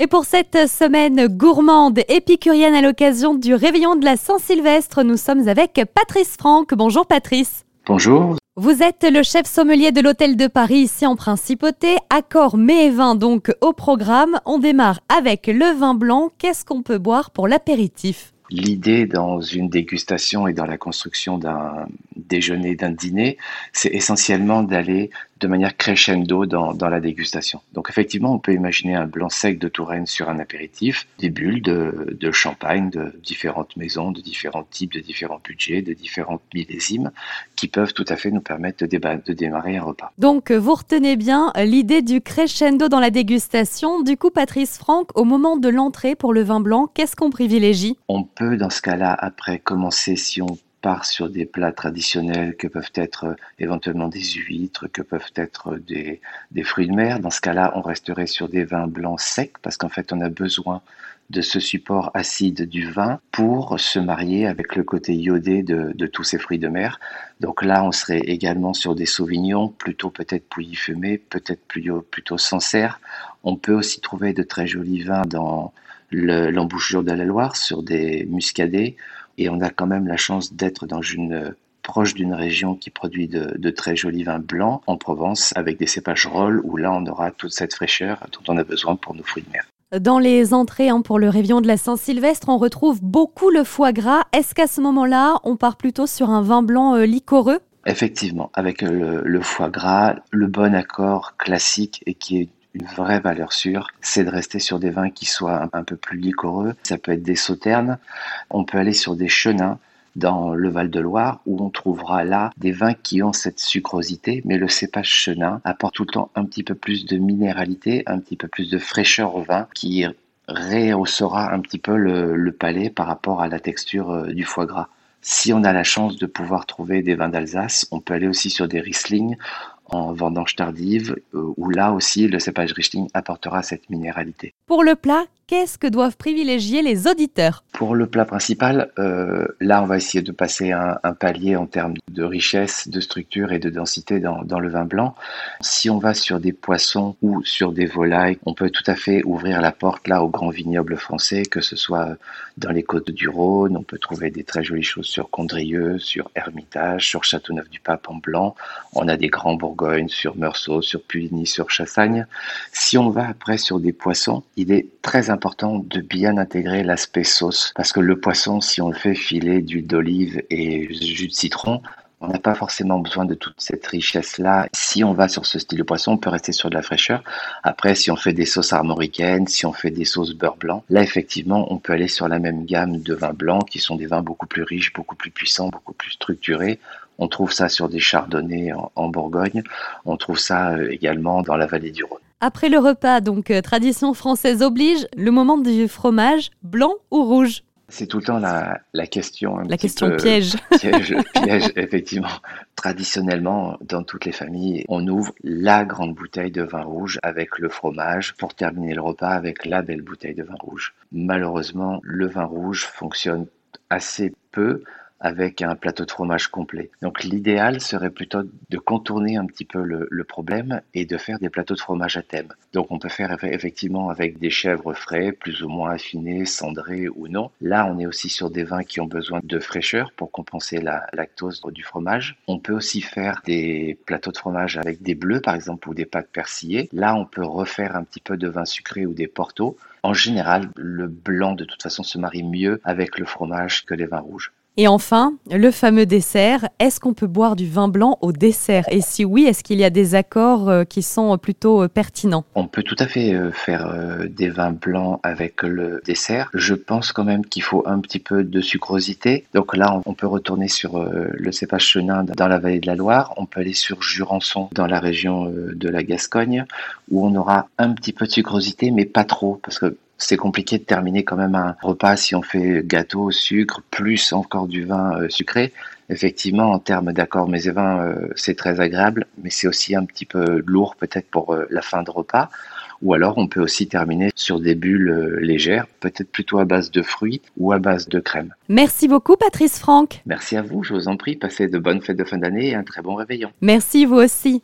Et pour cette semaine gourmande épicurienne à l'occasion du réveillon de la Saint-Sylvestre, nous sommes avec Patrice Franck. Bonjour Patrice. Bonjour. Vous êtes le chef sommelier de l'Hôtel de Paris ici en Principauté. Accord mets et vin donc au programme. On démarre avec le vin blanc. Qu'est-ce qu'on peut boire pour l'apéritif? L'idée dans une dégustation et dans la construction d'un déjeuner, d'un dîner, c'est essentiellement d'aller de manière crescendo dans, dans, la dégustation. Donc effectivement, on peut imaginer un blanc sec de Touraine sur un apéritif, des bulles de, de champagne de différentes maisons, de différents types, de différents budgets, de différentes millésimes, qui peuvent tout à fait nous permettre de, de démarrer un repas. Donc vous retenez bien l'idée du crescendo dans la dégustation. Du coup, Patrice Franck, au moment de l'entrée pour le vin blanc, qu'est-ce qu'on privilégie? On peut dans ce cas-là, après commencer, si on part sur des plats traditionnels que peuvent être euh, éventuellement des huîtres, que peuvent être euh, des, des fruits de mer. Dans ce cas-là, on resterait sur des vins blancs secs parce qu'en fait, on a besoin de ce support acide du vin pour se marier avec le côté iodé de, de, tous ces fruits de mer. Donc là, on serait également sur des sauvignons, plutôt peut-être pouilly fumé, peut-être plutôt, plutôt Sancerre. On peut aussi trouver de très jolis vins dans l'embouchure de la Loire, sur des muscadets et on a quand même la chance d'être dans une proche d'une région qui produit de, très jolis vins blancs en Provence avec des cépages rolls où là on aura toute cette fraîcheur dont on a besoin pour nos fruits de mer. Dans les entrées hein, pour le réveillon de la Saint-Sylvestre, on retrouve beaucoup le foie gras. Est-ce qu'à ce, moment-là, on part plutôt sur un vin blanc euh, liquoreux? Effectivement, avec le, le, foie gras, le bon accord classique et qui est une vraie valeur sûre, c'est de rester sur des vins qui soient un, peu plus liquoreux. Ça peut être des sauternes. On peut aller sur des chenins dans le Val-de-Loire où on trouvera là des vins qui ont cette sucrosité, mais le cépage chenin apporte tout le temps un petit peu plus de minéralité, un petit peu plus de fraîcheur au vin qui rehaussera un petit peu le, palais par rapport à la texture euh, du foie gras. Si on a la chance de pouvoir trouver des vins d'Alsace, on peut aller aussi sur des Riesling en vendange tardive, euh, où là aussi le cépage Riesling apportera cette minéralité. Pour le plat, qu'est-ce que doivent privilégier les auditeurs Pour le plat principal, euh, là on va essayer de passer un, palier en termes de richesse, de structure et de densité dans, le vin blanc. Si on va sur des poissons ou sur des volailles, on peut tout à fait ouvrir la porte là aux grands vignobles français, que ce soit dans les côtes du Rhône, on peut trouver des très jolies choses sur Condrieu, sur Hermitage, sur Châteauneuf-du-Pape en blanc. On a des grands Bourgognes sur Meursault, sur Puligny, sur Chassagne. Si on va après sur des poissons, il est très important de bien intégrer l'aspect sauce parce que le poisson, si on le fait filer d'huile d'olive et jus de citron, on n'a pas forcément besoin de toute cette richesse-là. Si on va sur ce style de poisson, on peut rester sur de la fraîcheur. Après, si on fait des sauces armoricaines, si on fait des sauces beurre blanc, là, effectivement, on peut aller sur la même gamme de vins blancs qui sont des vins beaucoup plus riches, beaucoup plus puissants, beaucoup plus structurés. On trouve ça sur des chardonnays en, Bourgogne. On trouve ça euh, également dans la vallée du Rhône. Après le repas, donc euh, tradition française oblige, le moment du fromage, blanc ou rouge c'est tout le temps la, la question. la question piège. Piège, piège, effectivement. Traditionnellement, dans toutes les familles, on ouvre la grande bouteille de vin rouge avec le fromage pour terminer le repas avec la belle bouteille de vin rouge. Malheureusement, le vin rouge fonctionne assez peu avec un plateau de fromage complet. Donc l'idéal serait plutôt de contourner un petit peu le, problème et de faire des plateaux de fromage à thème. Donc on peut faire effectivement avec des chèvres frais, plus ou moins affinés, cendrés ou non. Là on est aussi sur des vins qui ont besoin de fraîcheur pour compenser la lactose du fromage. On peut aussi faire des plateaux de fromage avec des bleus par exemple ou des pâtes persillées. Là on peut refaire un petit peu de vin sucré ou des portos. En général, le blanc de toute façon se marie mieux avec le fromage que les vins rouges. Et enfin, le fameux dessert. Est-ce qu'on peut boire du vin blanc au dessert? Et si oui, est-ce qu'il y a des accords euh, qui sont plutôt euh, pertinents? On peut tout à fait euh, faire des vins blancs avec le dessert. Je pense quand même qu'il faut un petit peu de sucrosité. Donc là, on peut retourner sur le cépage chenin dans la vallée de la Loire. On peut aller sur Jurançon dans la région de la Gascogne où on aura un petit peu de sucrosité, mais pas trop parce que c'est compliqué de terminer quand même un repas si on fait gâteau au sucre, plus encore du vin euh, sucré. Effectivement, en termes d'accord mais et vins, euh, c'est très agréable, mais c'est aussi un petit peu lourd peut-être pour euh, la fin de repas. Ou alors on peut aussi terminer sur des bulles légères, peut-être plutôt à base de fruits ou à base de crème. Merci beaucoup Patrice Franck. Merci à vous, je vous en prie, passez de bonnes fêtes de fin d'année et un très bon réveillon. Merci vous aussi.